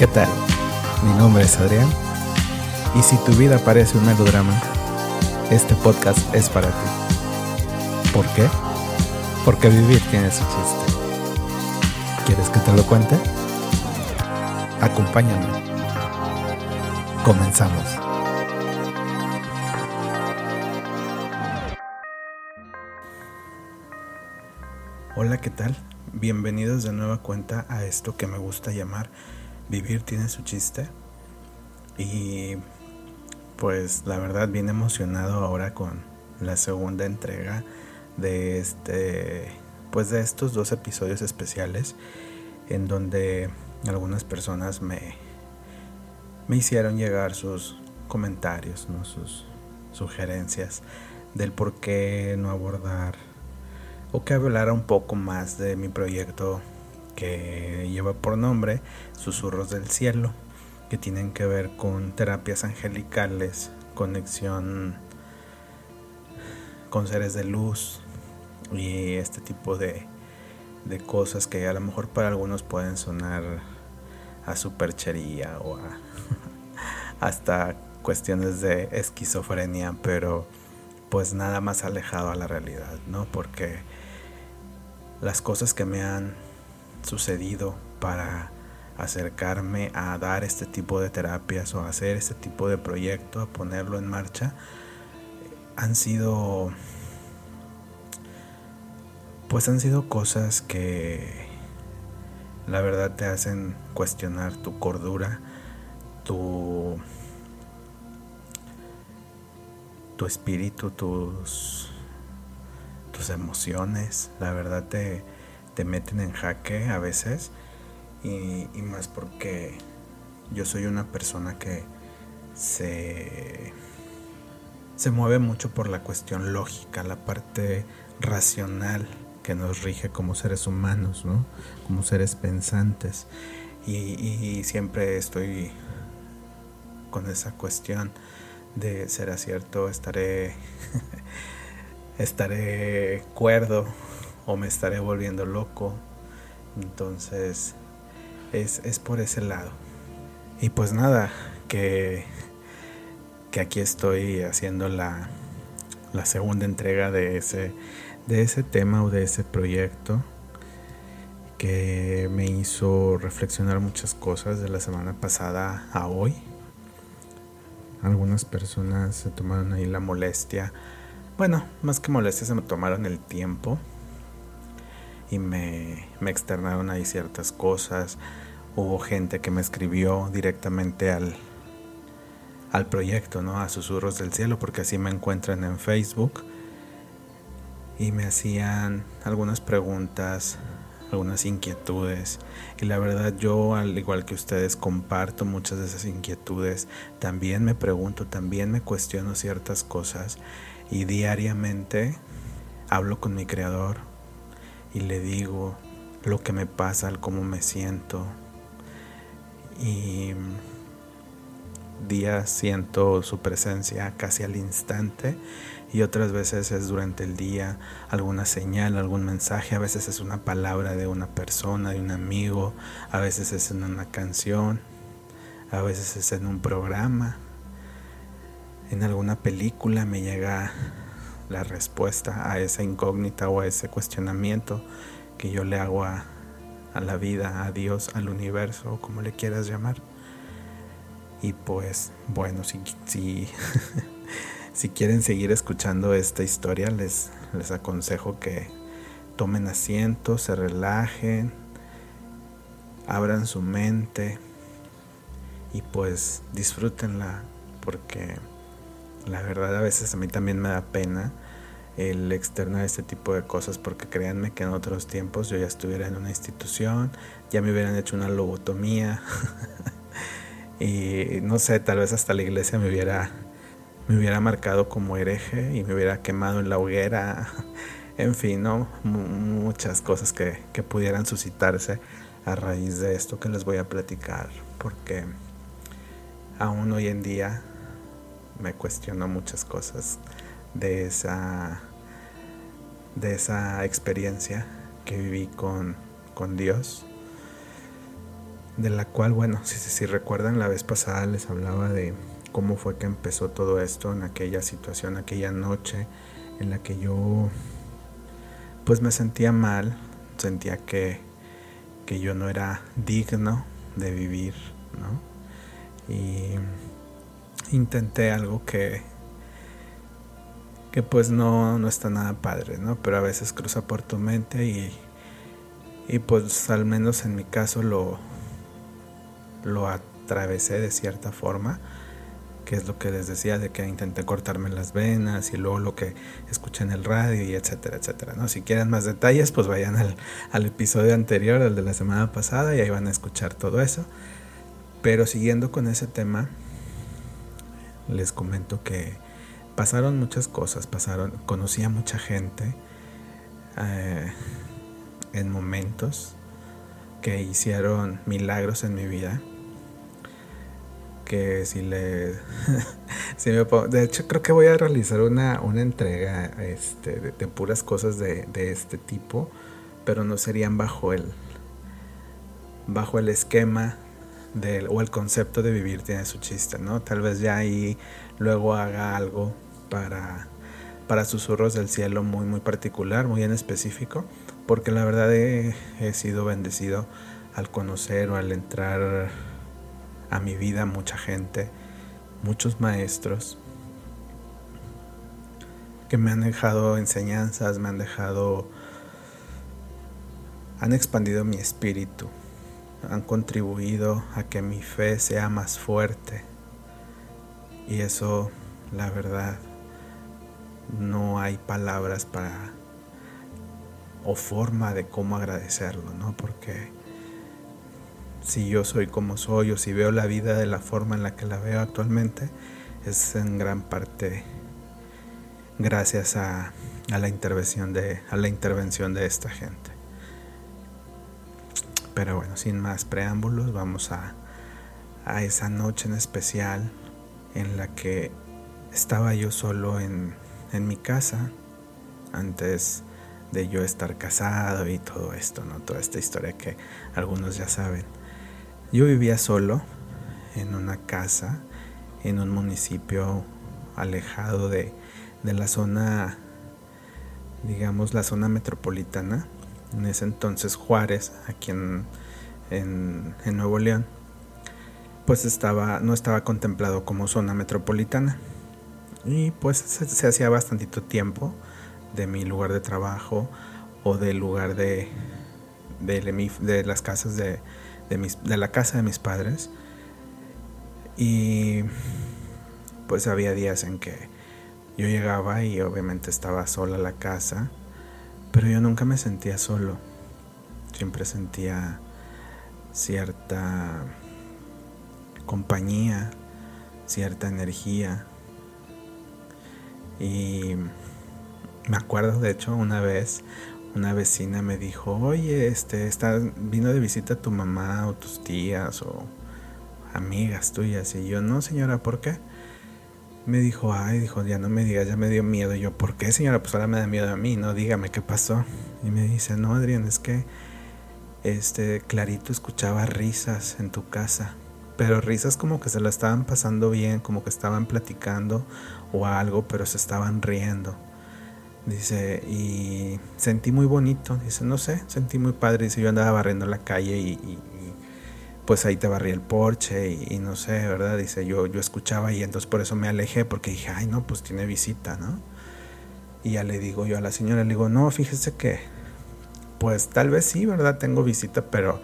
¿Qué tal? Mi nombre es Adrián y si tu vida parece un melodrama, este podcast es para ti. ¿Por qué? Porque vivir tiene su chiste. ¿Quieres que te lo cuente? Acompáñame. Comenzamos. Hola, ¿qué tal? Bienvenidos de nueva cuenta a esto que me gusta llamar Vivir tiene su chiste. Y pues la verdad bien emocionado ahora con la segunda entrega de este pues de estos dos episodios especiales en donde algunas personas me me hicieron llegar sus comentarios, ¿no? sus sugerencias del por qué no abordar o que hablara un poco más de mi proyecto que lleva por nombre Susurros del Cielo, que tienen que ver con terapias angelicales, conexión con seres de luz y este tipo de, de cosas que a lo mejor para algunos pueden sonar a superchería o hasta cuestiones de esquizofrenia, pero pues nada más alejado a la realidad, ¿no? Porque las cosas que me han sucedido para acercarme a dar este tipo de terapias o hacer este tipo de proyecto, a ponerlo en marcha, han sido pues han sido cosas que la verdad te hacen cuestionar tu cordura, tu tu espíritu, tus tus emociones, la verdad te te meten en jaque a veces y, más porque yo soy una persona que se, se mueve mucho por la cuestión lógica, la parte racional que nos rige como seres humanos, ¿no? como seres pensantes. Y, y siempre estoy con esa cuestión de será cierto, estaré estaré cuerdo o me estaré volviendo loco. Entonces es, es por ese lado. Y pues nada, que, que aquí estoy haciendo la, la segunda entrega de ese, de ese tema o de ese proyecto que me hizo reflexionar muchas cosas de la semana pasada a hoy. Algunas personas se tomaron ahí la molestia. Bueno, más que molestia, se me tomaron el tiempo y me, externaron ahí ciertas cosas. Hubo gente que me escribió directamente al, al proyecto, ¿no? A Susurros del Cielo, porque así me encuentran en Facebook. Y me hacían algunas preguntas, algunas inquietudes. Y la verdad yo, al igual que ustedes, comparto muchas de esas inquietudes. También me pregunto, también me cuestiono ciertas cosas. Y diariamente hablo con mi creador, y le digo lo que me pasa, cómo me siento. Y días siento su presencia casi al instante y otras veces es durante el día alguna señal, algún mensaje, a veces es una palabra de una persona, de un amigo, a veces es en una canción, a veces es en un programa, en alguna película me llega la respuesta a esa incógnita o a ese cuestionamiento que yo le hago a, la vida, a Dios, al universo, o como le quieras llamar. Y pues bueno, si, si, si quieren seguir escuchando esta historia, les, les aconsejo que tomen asiento, se relajen, abran su mente y pues disfrútenla porque la verdad a veces a mí también me da pena el externar este tipo de cosas porque créanme que en otros tiempos yo ya estuviera en una institución, ya me hubieran hecho una lobotomía y no sé, tal vez hasta la iglesia me hubiera me hubiera marcado como hereje y me hubiera quemado en la hoguera, en fin, ¿no? muchas cosas que, que pudieran suscitarse a raíz de esto que les voy a platicar porque aún hoy en día me cuestiono muchas cosas de esa de esa experiencia que viví con, con Dios de la cual, bueno, si, si, recuerdan la vez pasada les hablaba de cómo fue que empezó todo esto en aquella situación, aquella noche en la que yo pues me sentía mal, sentía que, que yo no era digno de vivir, ¿no? Y intenté algo que que pues no, no está nada padre, ¿no? Pero a veces cruza por tu mente y, y pues al menos en mi caso lo, lo atravesé de cierta forma, que es lo que les decía de que intenté cortarme las venas y luego lo que escuché en el radio y etcétera, etcétera, ¿no? Si quieren más detalles, pues vayan al, al episodio anterior, al de la semana pasada, y ahí van a escuchar todo eso. Pero siguiendo con ese tema, les comento que pasaron muchas cosas, pasaron, conocí a mucha gente eh, en momentos que hicieron milagros en mi vida. Que si le. si me de hecho, creo que voy a realizar una, una entrega este, de, puras cosas de, de, este tipo, pero no serían bajo el. bajo el esquema del, o el concepto de vivir tiene su chiste, ¿no? Tal vez ya ahí luego haga algo para, para susurros del cielo muy, muy particular, muy en específico, porque la verdad he, he sido bendecido al conocer o al entrar a mi vida mucha gente, muchos maestros que me han dejado enseñanzas, me han dejado, han expandido mi espíritu, han contribuido a que mi fe sea más fuerte. Y eso, la verdad, no hay palabras para o forma de cómo agradecerlo, ¿no? Porque si yo soy como soy o si veo la vida de la forma en la que la veo actualmente, es en gran parte gracias a, a la intervención de a la intervención de esta gente. Pero bueno, sin más preámbulos, vamos a, a esa noche en especial en la que estaba yo solo en, en mi casa antes de yo estar casado y todo esto, ¿no? Toda esta historia que algunos ya saben. Yo vivía solo en una casa en un municipio alejado de, de la zona, digamos, la zona metropolitana. En ese entonces Juárez, aquí en, en, en Nuevo León, pues estaba, no estaba contemplado como zona metropolitana. Y pues se, hacía bastantito tiempo de mi lugar de trabajo o del lugar de, de, de las casas de, de, mis, de la casa de mis padres. Y pues había días en que yo llegaba y obviamente estaba sola la casa, pero yo nunca me sentía solo. Siempre sentía cierta compañía, cierta energía, y me acuerdo, de hecho, una vez una vecina me dijo, oye, este, está, vino de visita tu mamá o tus tías o amigas tuyas. Y yo, no, señora, ¿por qué? Me dijo, ay, dijo, ya no me digas, ya me dio miedo. Y yo, ¿por qué, señora? Pues ahora me da miedo a mí, no, dígame qué pasó. Y me dice, no, Adrián, es que, este, Clarito escuchaba risas en tu casa pero risas como que se la estaban pasando bien, como que estaban platicando o algo, pero se estaban riendo. Dice, y sentí muy bonito, dice, no sé, sentí muy padre, dice, yo andaba barriendo la calle y, pues ahí te barrí el porche y, no sé, ¿verdad? Dice, yo, yo escuchaba y entonces por eso me alejé porque dije, ay no, pues tiene visita, ¿no? Y ya le digo yo a la señora, le digo, no, fíjese que, pues tal vez sí, ¿verdad? Tengo visita, pero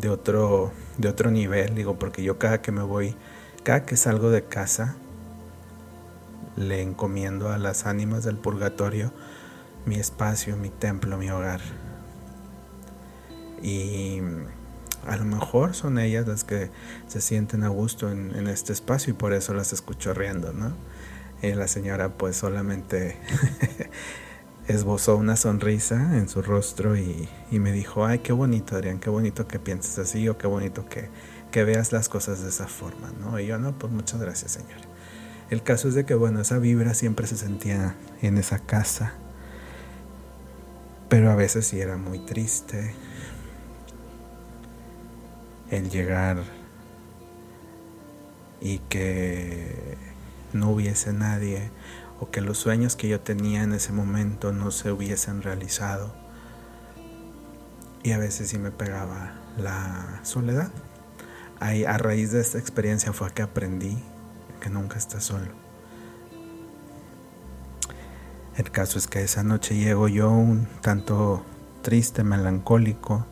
de otro, de otro nivel, digo, porque yo cada que me voy, cada que salgo de casa, le encomiendo a las ánimas del purgatorio mi espacio, mi templo, mi hogar. Y a lo mejor son ellas las que se sienten a gusto en, este espacio y por eso las escucho riendo, ¿no? Y la señora pues solamente esbozó una sonrisa en su rostro y, me dijo, ay, qué bonito, Adrián, qué bonito que pienses así o qué bonito que, que veas las cosas de esa forma, ¿no? Y yo, no, pues muchas gracias, Señor. El caso es de que, bueno, esa vibra siempre se sentía en esa casa, pero a veces sí era muy triste. el llegar y que no hubiese nadie o que los sueños que yo tenía en ese momento no se hubiesen realizado. Y a veces sí me pegaba la soledad. Ahí, a raíz de esta experiencia fue que aprendí que nunca estás solo. El caso es que esa noche llego yo un tanto triste, melancólico,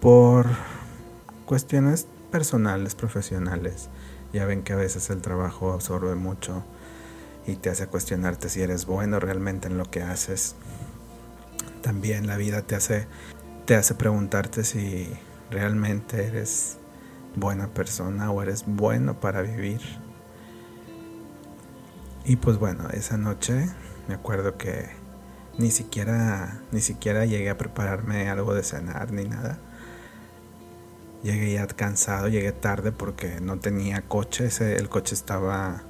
por cuestiones personales, profesionales. Ya ven que a veces el trabajo absorbe mucho y te hace cuestionarte si eres bueno realmente en lo que haces. También la vida te hace, te hace preguntarte si realmente eres buena persona o eres bueno para vivir. Y pues bueno, esa noche me acuerdo que ni siquiera ni siquiera llegué a prepararme algo de cenar ni nada. Llegué ya cansado, llegué tarde porque no tenía coche, el coche estaba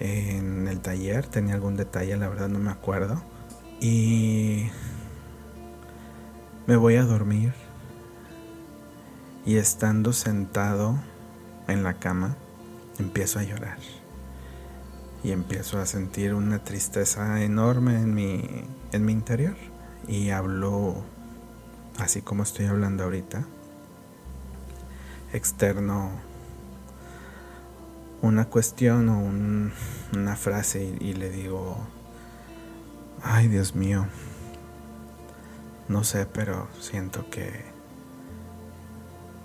en el taller, tenía algún detalle, la verdad no me acuerdo. Y me voy a dormir. Y estando sentado en la cama, empiezo a llorar. Y empiezo a sentir una tristeza enorme en mi, en mi interior. Y hablo así como estoy hablando ahorita. Externo una cuestión o una frase y, le digo, ay Dios mío, no sé, pero siento que,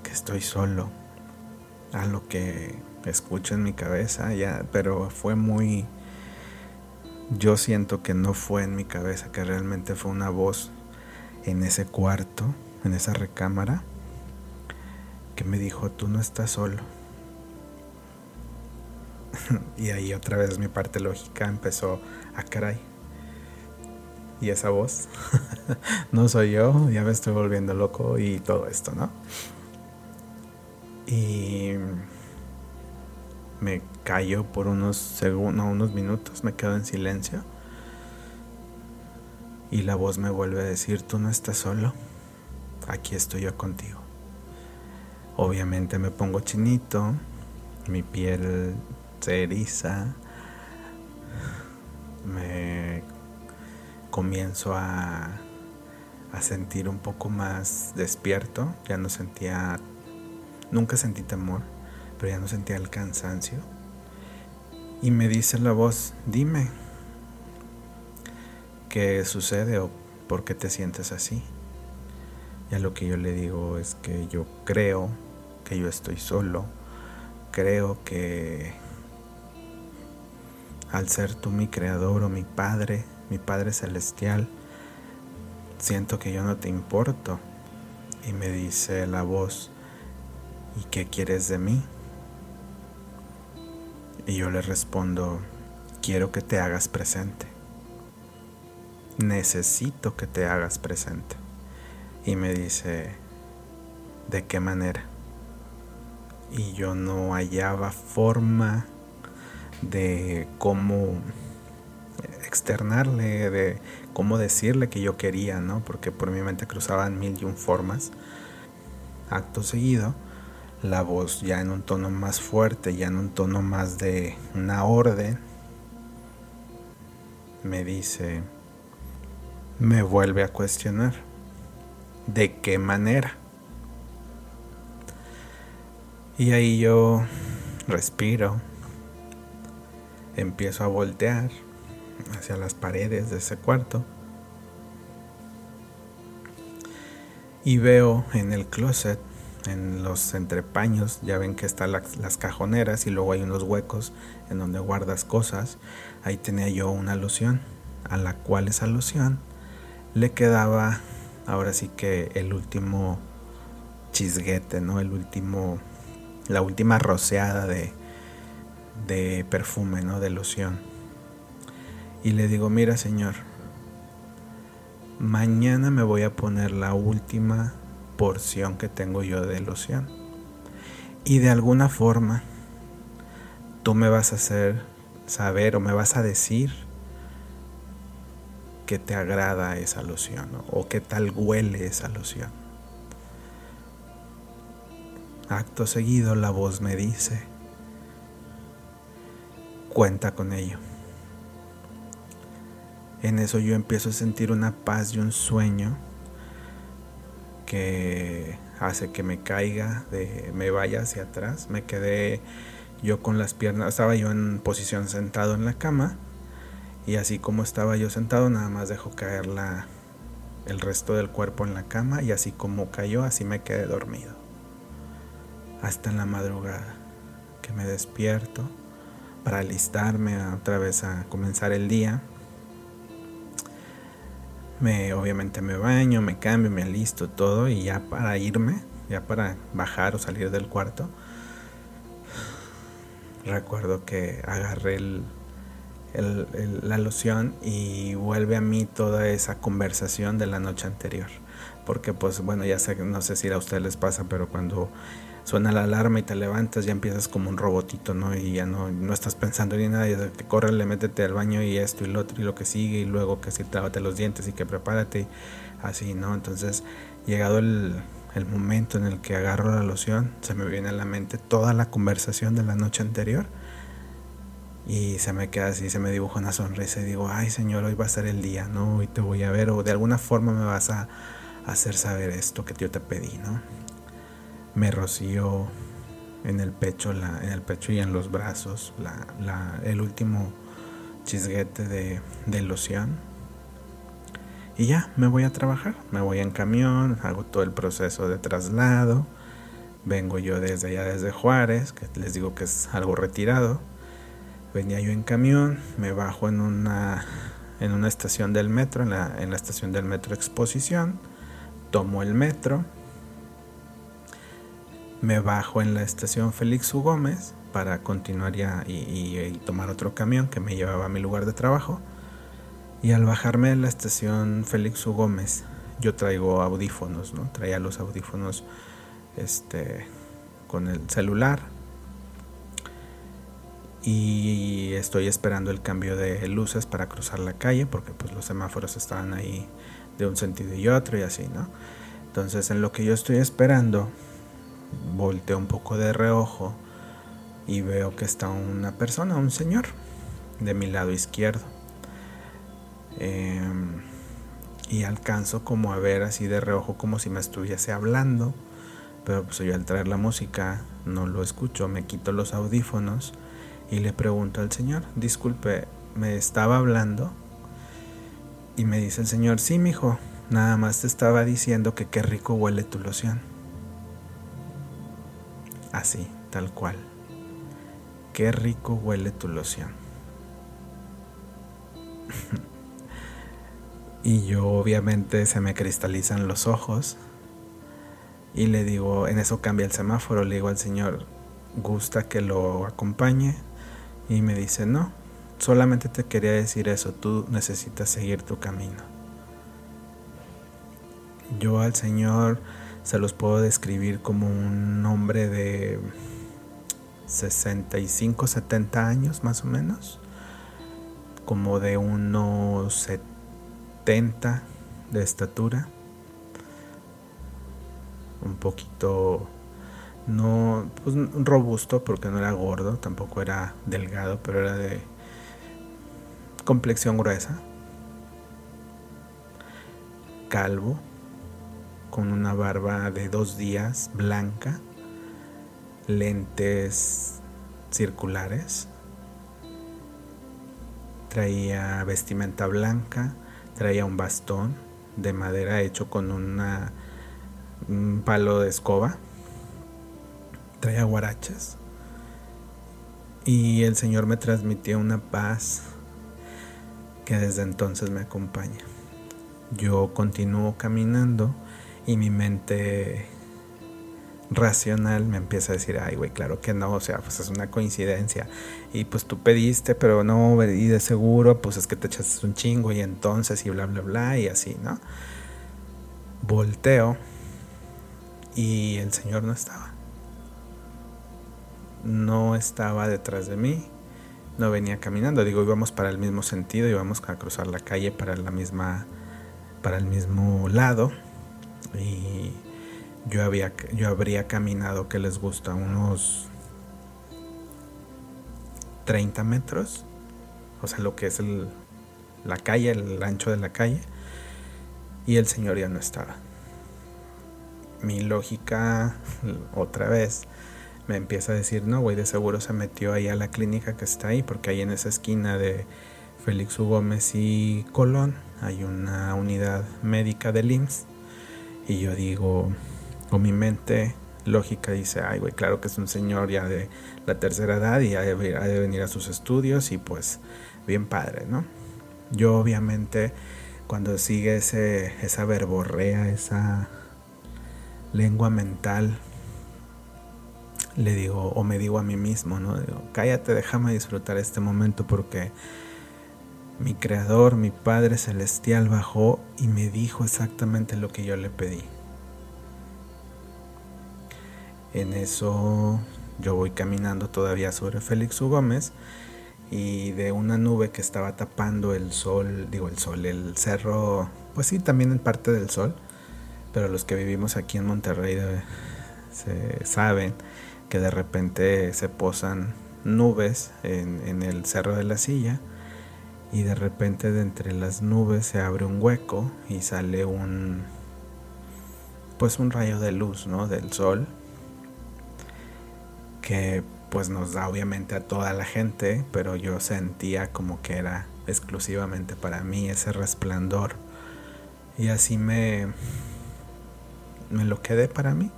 que estoy solo a lo que escucho en mi cabeza, ya, pero fue muy, yo siento que no fue en mi cabeza, que realmente fue una voz en ese cuarto, en esa recámara, que me dijo, tú no estás solo y ahí otra vez mi parte lógica empezó a caray. Y esa voz no soy yo, ya me estoy volviendo loco y todo esto, ¿no? Y me callo por unos segundos, unos minutos, me quedo en silencio. Y la voz me vuelve a decir, tú no estás solo, aquí estoy yo contigo. Obviamente me pongo chinito, mi piel se eriza, me comienzo a, a sentir un poco más despierto, ya no sentía, nunca sentí temor, pero ya no sentía el cansancio. Y me dice la voz, dime, ¿qué sucede o por qué te sientes así? Y a lo que yo le digo es que yo creo que yo estoy solo, creo que al ser tú mi creador o mi Padre, mi Padre Celestial, siento que yo no te importo. Y me dice la voz, ¿y qué quieres de mí? Y yo le respondo, quiero que te hagas presente. Necesito que te hagas presente. Y me dice, ¿de qué manera? Y yo no hallaba forma de cómo externarle, de cómo decirle que yo quería, ¿no? Porque por mi mente cruzaban mil y un formas. Acto seguido, la voz ya en un tono más fuerte, ya en un tono más de una orden, me dice, me vuelve a cuestionar, ¿de qué manera? Y ahí yo respiro empiezo a voltear hacia las paredes de ese cuarto y veo en el closet, en los entrepaños, ya ven que están las, cajoneras y luego hay unos huecos en donde guardas cosas. Ahí tenía yo una loción, a la cual esa loción le quedaba ahora sí que el último chisguete, ¿no? El último, la última roceada de, de perfume, ¿no? De loción. Y le digo, mira Señor, mañana me voy a poner la última porción que tengo yo de loción. Y de alguna forma, tú me vas a hacer saber o me vas a decir que te agrada esa loción o qué tal huele esa loción. Acto seguido la voz me dice, cuenta con ello. En eso yo empiezo a sentir una paz y un sueño que hace que me caiga, de, me vaya hacia atrás. Me quedé yo con las piernas, estaba yo en posición sentado en la cama y así como estaba yo sentado nada más dejo caer la, el resto del cuerpo en la cama y así como cayó así me quedé dormido. Hasta en la madrugada que me despierto para alistarme otra vez a comenzar el día. Me, obviamente me baño, me cambio, me alisto todo y ya para irme, ya para bajar o salir del cuarto, recuerdo que agarré la loción y vuelve a mí toda esa conversación de la noche anterior. Porque pues bueno, ya sé, no sé si a ustedes les pasa, pero cuando suena la alarma y te levantas, ya empiezas como un robotito, ¿no? Y ya no, no estás pensando ni nada, y te corre, le métete al baño y esto y lo otro y lo que sigue, y luego que si trávate los dientes y que prepárate, así, ¿no? Entonces, llegado el, el momento en el que agarro la loción, se me viene a la mente toda la conversación de la noche anterior. Y se me queda así, se me dibuja una sonrisa y digo, ay Señor, hoy va a ser el día, ¿no? Hoy te voy a ver o de alguna forma me vas a hacer saber esto que yo te pedí, ¿no? Me roció en el pecho, en el pecho y en los brazos el último chisguete de, de loción. Y ya, me voy a trabajar, me voy en camión, hago todo el proceso de traslado, vengo yo desde allá, desde Juárez, que les digo que es algo retirado, venía yo en camión, me bajo en una, en una estación del metro, en la, en la estación del metro Exposición, tomo el metro, me bajo en la estación Félix U. Gómez para continuar ya y, tomar otro camión que me llevaba a mi lugar de trabajo y al bajarme de la estación Félix U. Gómez, yo traigo audífonos, ¿no? Traía los audífonos este, con el celular. Y estoy esperando el cambio de luces para cruzar la calle, porque pues los semáforos estaban ahí de un sentido y otro y así, ¿no? Entonces en lo que yo estoy esperando, volteo un poco de reojo y veo que está una persona, un señor, de mi lado izquierdo. Em, y alcanzo como a ver así de reojo como si me estuviese hablando. Pero pues yo al traer la música no lo escucho, me quito los audífonos y le pregunto al señor, disculpe, me estaba hablando. Y me dice el señor, sí, mijo, nada más te estaba diciendo que qué rico huele tu loción. Así, tal cual. Qué rico huele tu loción. Y yo obviamente se me cristalizan los ojos. Y le digo, en eso cambia el semáforo, le digo al señor, ¿gusta que lo acompañe? Y me dice, no, solamente te quería decir eso, tú necesitas seguir tu camino. Yo al señor se los puedo describir como un hombre de 65, 70 años más o menos, como de unos 70 de estatura, un poquito no pues, robusto porque no era gordo, tampoco era delgado, pero era de complexión gruesa, calvo, con una barba de dos días blanca, lentes circulares, traía vestimenta blanca, traía un bastón de madera hecho con una, un palo de escoba, traía guarachas y el Señor me transmitió una paz que desde entonces me acompaña. Yo continúo caminando y mi mente racional me empieza a decir, ay, güey, claro que no, o sea, pues es una coincidencia. Y pues tú pediste, pero no, y de seguro, pues es que te echaste un chingo y entonces y bla, bla, bla, y así, ¿no? Volteo y el Señor no estaba. No estaba detrás de mí, no venía caminando, digo, íbamos para el mismo sentido, íbamos a cruzar la calle para la misma, para el mismo lado. Y yo, había, yo habría caminado, que les gusta, unos 30 metros, o sea, lo que es el, la calle, el ancho de la calle, y el señor ya no estaba. Mi lógica, otra vez, me empieza a decir, no, güey, de seguro se metió ahí a la clínica que está ahí, porque ahí en esa esquina de Félix U. Gómez y Colón hay una unidad médica del IMSS. Y yo digo, con mi mente lógica dice, ay, güey, claro que es un señor ya de la tercera edad y ha de, venir a sus estudios y pues bien padre, ¿no? Yo obviamente cuando sigue ese, esa verborrea, esa lengua mental, le digo, o me digo a mí mismo, ¿no? Cállate, déjame disfrutar este momento porque mi creador, mi Padre Celestial bajó y me dijo exactamente lo que yo le pedí. En eso yo voy caminando todavía sobre Félix U. Gómez y de una nube que estaba tapando el sol, digo el sol, el cerro, pues sí, también en parte del sol, pero los que vivimos aquí en Monterrey se saben que de repente se posan nubes en el cerro de la silla y de repente de entre las nubes se abre un hueco y sale un pues un rayo de luz, ¿no? del sol que pues nos da obviamente a toda la gente, pero yo sentía como que era exclusivamente para mí ese resplandor. Y así me me lo quedé para mí.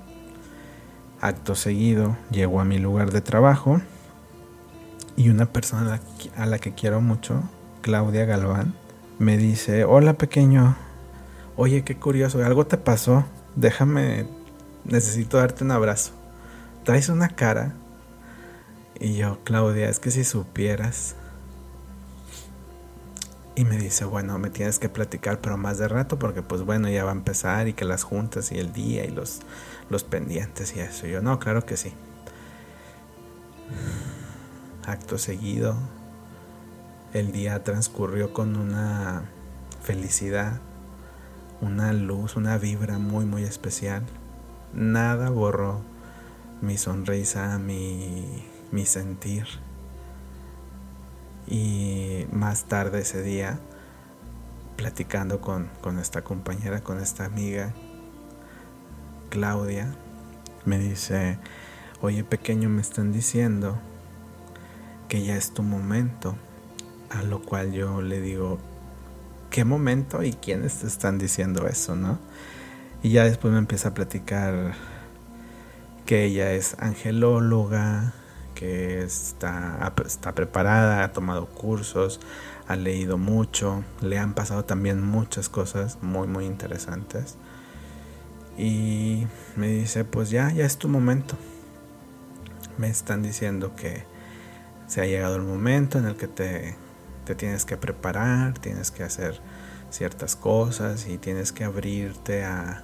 Acto seguido llego a mi lugar de trabajo y una persona a la que quiero mucho, Claudia Galván, me dice, hola pequeño, oye, qué curioso, algo te pasó, déjame, necesito darte un abrazo traes una cara. Y yo, Claudia, es que si supieras. Y me dice, bueno, me tienes que platicar, pero más de rato, porque pues bueno, ya va a empezar y que las juntas y el día y los, los pendientes y eso. Y yo, no, claro que sí. Acto seguido, el día transcurrió con una felicidad, una luz, una vibra muy, muy especial. Nada borró mi sonrisa, mi, mi sentir. Y más tarde ese día, platicando con, con esta compañera, con esta amiga, Claudia, me dice, oye pequeño, me están diciendo que ya es tu momento. A lo cual yo le digo, ¿qué momento y quiénes te están diciendo eso, no? Y ya después me empieza a platicar que ella es angelóloga, que está, está preparada, ha tomado cursos, ha leído mucho, le han pasado también muchas cosas muy muy interesantes. Y me dice, pues ya, ya es tu momento. Me están diciendo que se ha llegado el momento en el que te, te tienes que preparar, tienes que hacer ciertas cosas y tienes que abrirte a,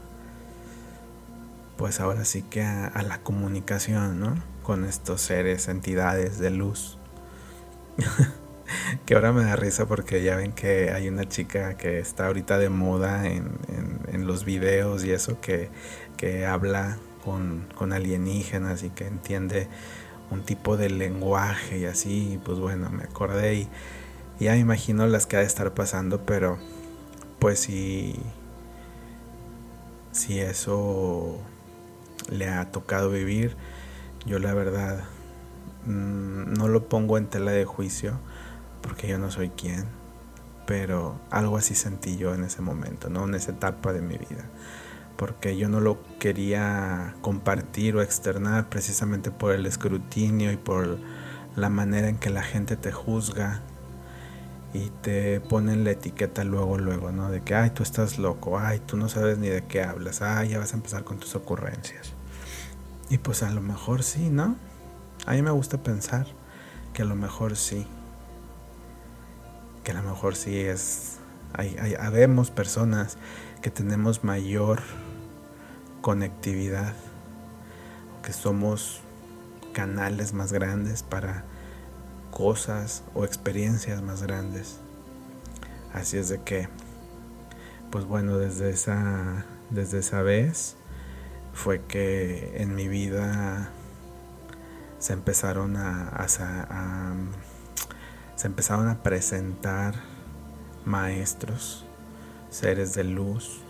pues ahora sí que a, la comunicación, ¿no? Con estos seres, entidades de luz. que ahora me da risa porque ya ven que hay una chica que está ahorita de moda en, los videos y eso que, habla con, alienígenas y que entiende un tipo de lenguaje y así, pues bueno, me acordé y ya me imagino las que ha de estar pasando, pero pues si, si eso le ha tocado vivir. Yo la verdad mm, no lo pongo en tela de juicio porque yo no soy quien, pero algo así sentí yo en ese momento, ¿no? En esa etapa de mi vida. Porque yo no lo quería compartir o externar precisamente por el escrutinio y por la manera en que la gente te juzga y te ponen la etiqueta luego, luego, ¿no? De que, ay, tú estás loco, ay, tú no sabes ni de qué hablas, ay, ya vas a empezar con tus ocurrencias. Y pues a lo mejor sí, ¿no? A mí me gusta pensar que a lo mejor sí. Que a lo mejor sí es... Hay, hay, habemos personas que tenemos mayor conectividad, que somos canales más grandes para cosas o experiencias más grandes. Así es de que, pues bueno, desde esa, desde esa vez fue que en mi vida se empezaron a, se empezaron a presentar maestros, seres de luz,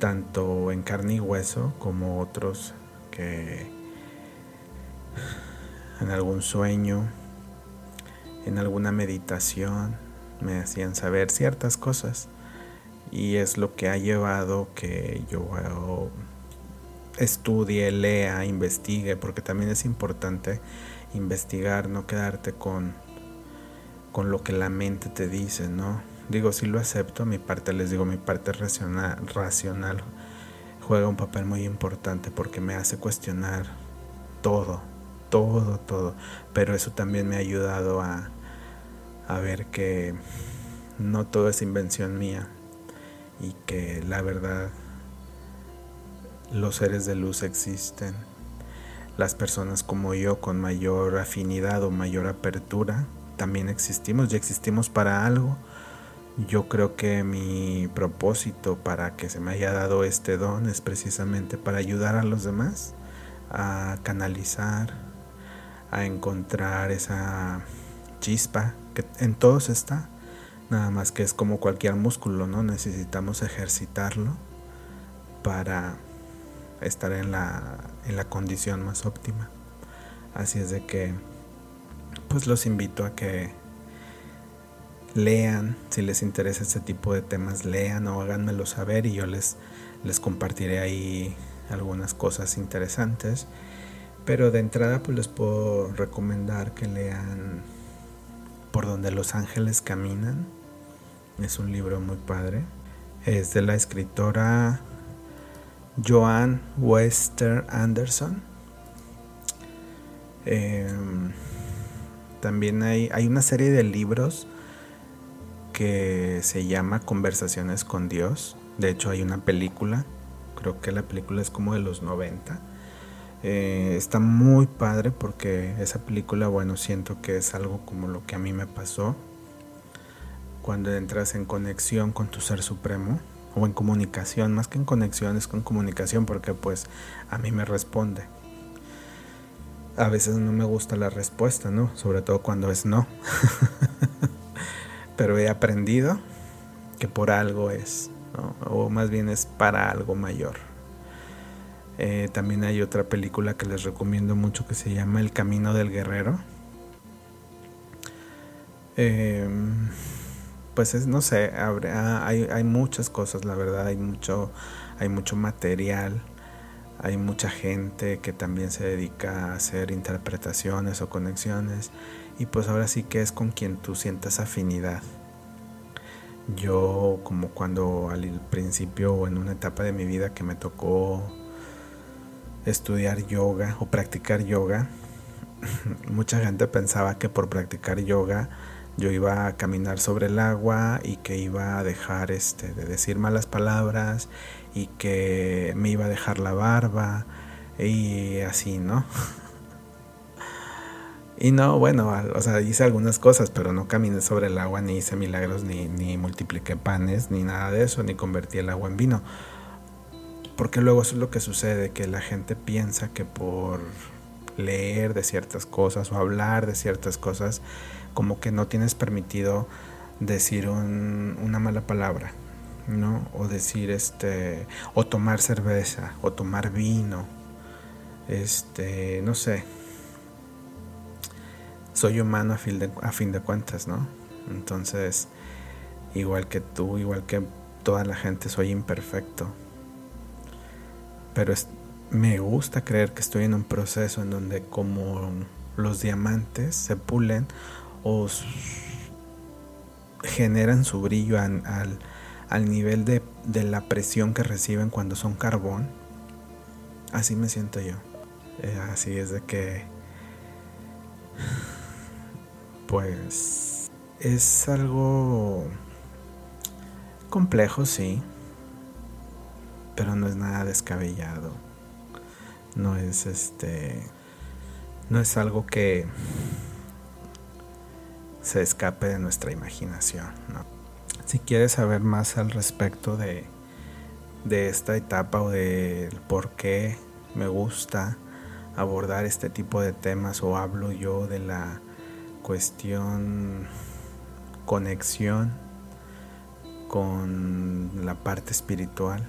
tanto en carne y hueso como otros que en algún sueño, en alguna meditación, me hacían saber ciertas cosas. Y es lo que ha llevado que yo estudie, lea, investigue, porque también es importante investigar, no quedarte con, con lo que la mente te dice, ¿no? Digo, si lo acepto, mi parte, les digo, mi parte racional, racional juega un papel muy importante porque me hace cuestionar todo, todo, todo. Pero eso también me ha ayudado a, a ver que no todo es invención mía y que la verdad los seres de luz existen. Las personas como yo con mayor afinidad o mayor apertura también existimos y existimos para algo. Yo creo que mi propósito para que se me haya dado este don es precisamente para ayudar a los demás a canalizar, a encontrar esa chispa que en todos está, nada más que es como cualquier músculo, ¿no? Necesitamos ejercitarlo para estar en la, en la condición más óptima. Así es de que, pues los invito a que lean, si les interesa este tipo de temas, lean o háganmelo saber y yo les, les compartiré ahí algunas cosas interesantes. Pero de entrada pues les puedo recomendar que lean Por donde los ángeles caminan. Es un libro muy padre. Es de la escritora Joan Wester Anderson. Em, también hay, hay una serie de libros que se llama Conversaciones con Dios. De hecho hay una película. Creo que la película es como de los 90 eh, está muy padre porque esa película, bueno, siento que es algo como lo que a mí me pasó cuando entras en conexión con tu ser supremo o en comunicación, más que en conexión es con comunicación porque pues a mí me responde. A veces no me gusta la respuesta, ¿no? Sobre todo cuando es no. Pero he aprendido que por algo es, o más bien es para algo mayor. Eh, también hay otra película que les recomiendo mucho que se llama El Camino del Guerrero. Em, pues es, no sé, hay, hay, muchas cosas, la verdad, hay mucho, hay mucho material, hay mucha gente que también se dedica a hacer interpretaciones o conexiones y pues ahora sí que es con quien tú sientas afinidad. Yo como cuando al principio o en una etapa de mi vida que me tocó estudiar yoga o practicar yoga, mucha gente pensaba que por practicar yoga yo iba a caminar sobre el agua y que iba a dejar este de decir malas palabras y que me iba a dejar la barba y así, ¿no? Y no, bueno, o sea, hice algunas cosas, pero no caminé sobre el agua, ni hice milagros, ni, ni multipliqué panes, ni nada de eso, ni convertí el agua en vino. Porque luego eso es lo que sucede, que la gente piensa que por leer de ciertas cosas o hablar de ciertas cosas, como que no tienes permitido decir una mala palabra, ¿no? O decir este, o tomar cerveza, o tomar vino, este, no sé. Soy humano a fin de, a fin de cuentas, ¿no? Entonces, igual que tú, igual que toda la gente, soy imperfecto pero me gusta creer que estoy en un proceso en donde como los diamantes se pulen o generan su brillo al, nivel de, la presión que reciben cuando son carbón. Así me siento yo. Eh, así es de que... Pues es algo complejo, sí pero no es nada descabellado. No es este no es algo que se escape de nuestra imaginación, Si quieres saber más al respecto de de esta etapa o del por qué me gusta abordar este tipo de temas o hablo yo de la cuestión conexión con la parte espiritual.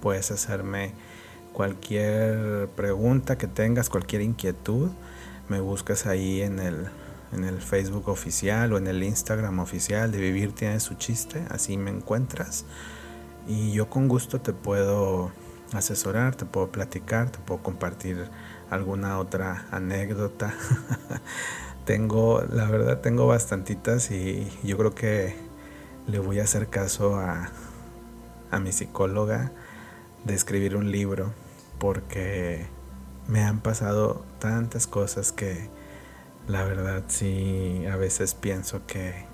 Puedes hacerme cualquier pregunta que tengas, cualquier inquietud, me buscas ahí en el, en el Facebook oficial o en el Instagram oficial de Vivir tiene su chiste, así me encuentras. Y yo con gusto te puedo asesorar, te puedo platicar, te puedo compartir alguna otra anécdota. tengo, la verdad, tengo bastantitas y yo creo que le voy a hacer caso a, a mi psicóloga de escribir un libro porque me han pasado tantas cosas que la verdad sí a veces pienso que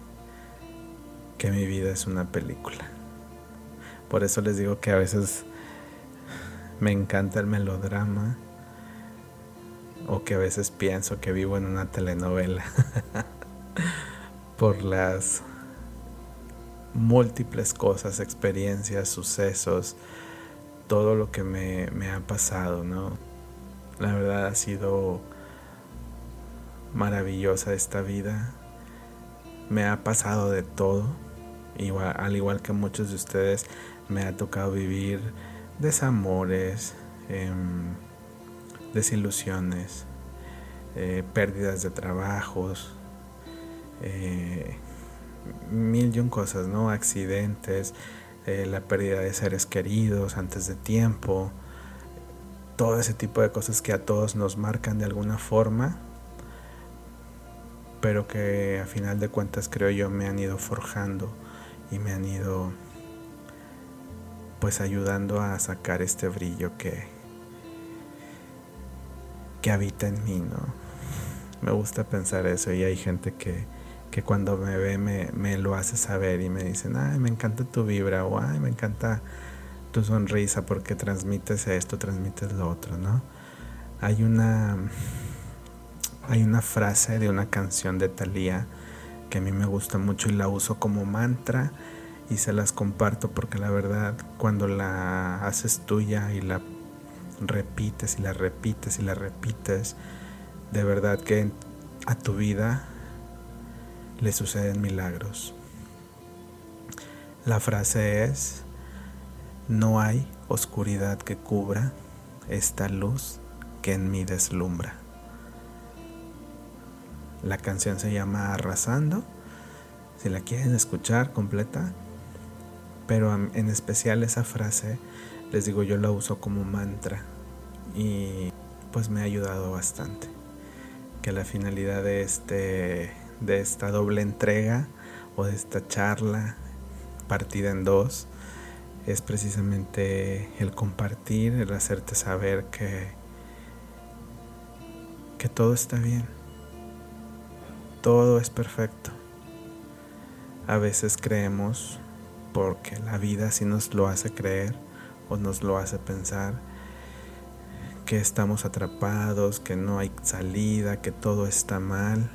que mi vida es una película. Por eso les digo que a veces me encanta el melodrama o que a veces pienso que vivo en una telenovela por las múltiples cosas, experiencias, sucesos, todo lo que me, ha pasado, ¿no? La verdad ha sido maravillosa esta vida. Me ha pasado de todo. Igual, al igual que muchos de ustedes, me ha tocado vivir desamores, em, desilusiones, eh, pérdidas de trabajos, eh, mil y un cosas, ¿no? Accidentes, eh, la pérdida de seres queridos antes de tiempo, todo ese tipo de cosas que a todos nos marcan de alguna forma, pero que a final de cuentas creo yo me han ido forjando y me han ido pues ayudando a sacar este brillo que que habita en mí, ¿no? Me gusta pensar eso y hay gente que que cuando me ve me, lo hace saber y me dicen, ay, me encanta tu vibra o ay, me encanta tu sonrisa porque transmites esto, transmites lo otro, ¿no? Hay una, hay una frase de una canción de Thalía que a mí me gusta mucho y la uso como mantra y se las comparto porque la verdad cuando la haces tuya y la repites y la repites y la repites, de verdad que a tu vida le suceden milagros. La frase es, no hay oscuridad que cubra esta luz que en mí deslumbra. La canción se llama Arrasando, si la quieren escuchar completa, pero en especial esa frase, les digo, yo la uso como mantra y pues me ha ayudado bastante. Que la finalidad de este de esta doble entrega o de esta charla partida en dos es precisamente el compartir, el hacerte saber que, que todo está bien, todo es perfecto. A veces creemos, porque la vida sí nos lo hace creer o nos lo hace pensar, que estamos atrapados, que no hay salida, que todo está mal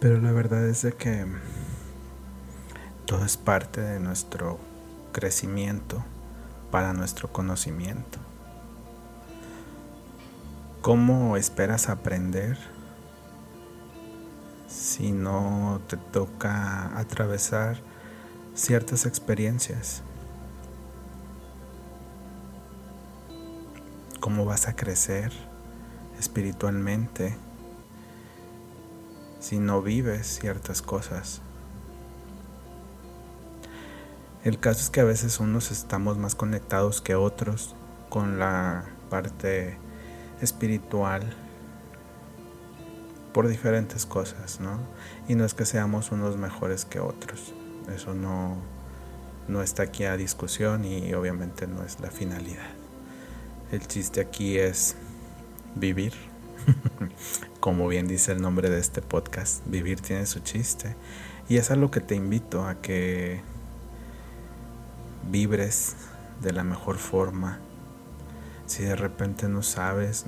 pero la verdad es de que todo es parte de nuestro crecimiento para nuestro conocimiento. ¿Cómo esperas aprender si no te toca atravesar ciertas experiencias? ¿Cómo vas a crecer espiritualmente? Si no vives ciertas cosas. El caso es que a veces unos estamos más conectados que otros con la parte espiritual por diferentes cosas, ¿no? Y no es que seamos unos mejores que otros. Eso no, no está aquí a discusión y obviamente no es la finalidad. El chiste aquí es vivir Como bien dice el nombre de este podcast, vivir tiene su chiste. Y es a lo que te invito a que vibres de la mejor forma. Si de repente no sabes,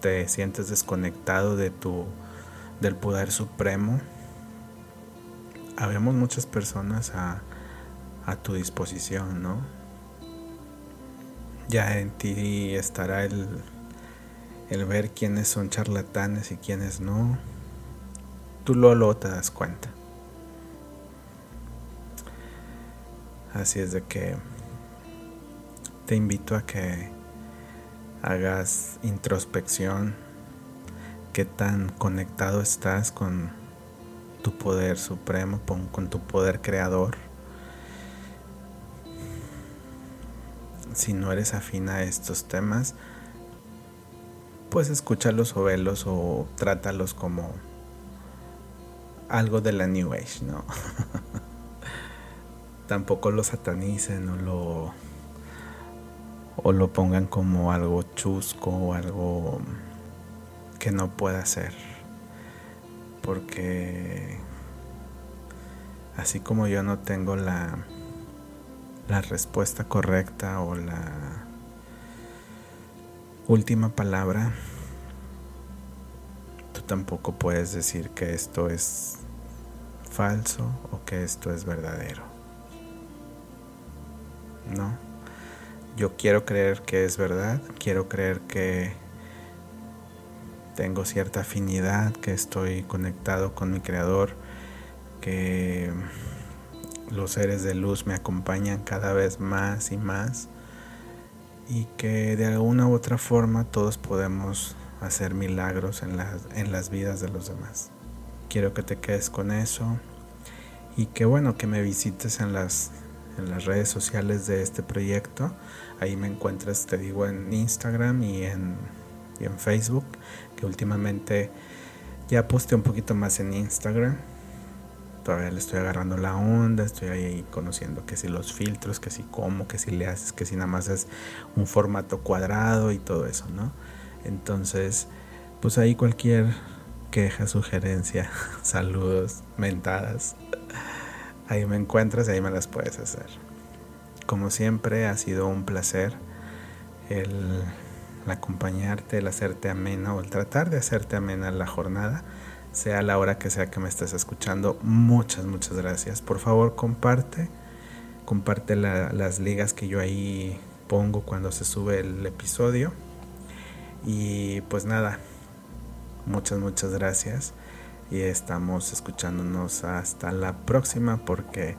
te sientes desconectado de tu del poder supremo, habemos muchas personas a, a tu disposición, ¿no? Ya en ti estará el, el ver quiénes son charlatanes y quiénes no. Tú luego, te das cuenta. Así es de que te invito a que hagas introspección, qué tan conectado estás con tu poder supremo, con tu poder creador. Si no eres afín a estos temas, pues escúchalos o velos o trátalos como algo de la New Age, ¿no? Tampoco lo satanicen o lo o lo pongan como algo chusco o algo que no pueda ser. Porque así como yo no tengo la, la respuesta correcta o la última palabra, tú tampoco puedes decir que esto es falso o que esto es verdadero. ¿No? Yo quiero creer que es verdad, quiero creer que tengo cierta afinidad, que estoy conectado con mi creador, que los seres de luz me acompañan cada vez más y más y que de alguna u otra forma todos podemos hacer milagros en las, en las vidas de los demás. Quiero que te quedes con eso y que bueno, que me visites en las en las redes sociales de este proyecto. Ahí me encuentras, te digo, en Instagram y en, en Facebook, que últimamente ya posté un poquito más en Instagram. Todavía le estoy agarrando la onda, estoy ahí conociendo que si los filtros, que si cómo, que si le haces, que si nada más es un formato cuadrado y todo eso, ¿no? Entonces, pues ahí cualquier queja, sugerencia, saludos, mentadas, ahí me encuentras y ahí me las puedes hacer. Como siempre ha sido un placer el, acompañarte, el hacerte amena o el tratar de hacerte amena la jornada, sea la hora que sea que me estés escuchando. Muchas, muchas gracias. Por favor, comparte, comparte las ligas que yo ahí pongo cuando se sube el episodio. Y pues nada, muchas, muchas gracias y estamos escuchándonos hasta la próxima porque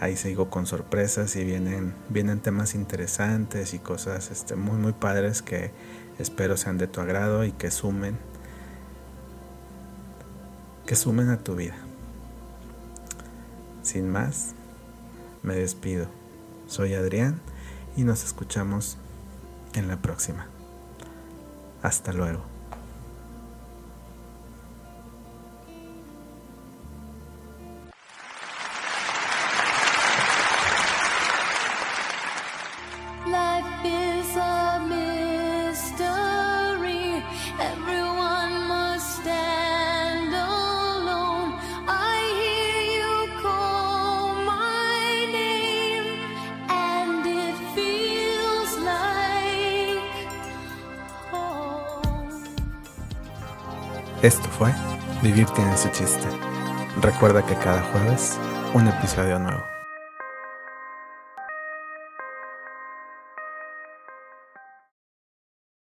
ahí sigo con sorpresas y vienen, vienen temas interesantes y cosas este, muy muy padres que espero sean de tu agrado y que sumen que sumen a tu vida. Sin más, me despido. Soy Adrián y nos escuchamos en la próxima. Hasta luego. Vivir tiene su chiste. Recuerda que cada jueves un episodio nuevo.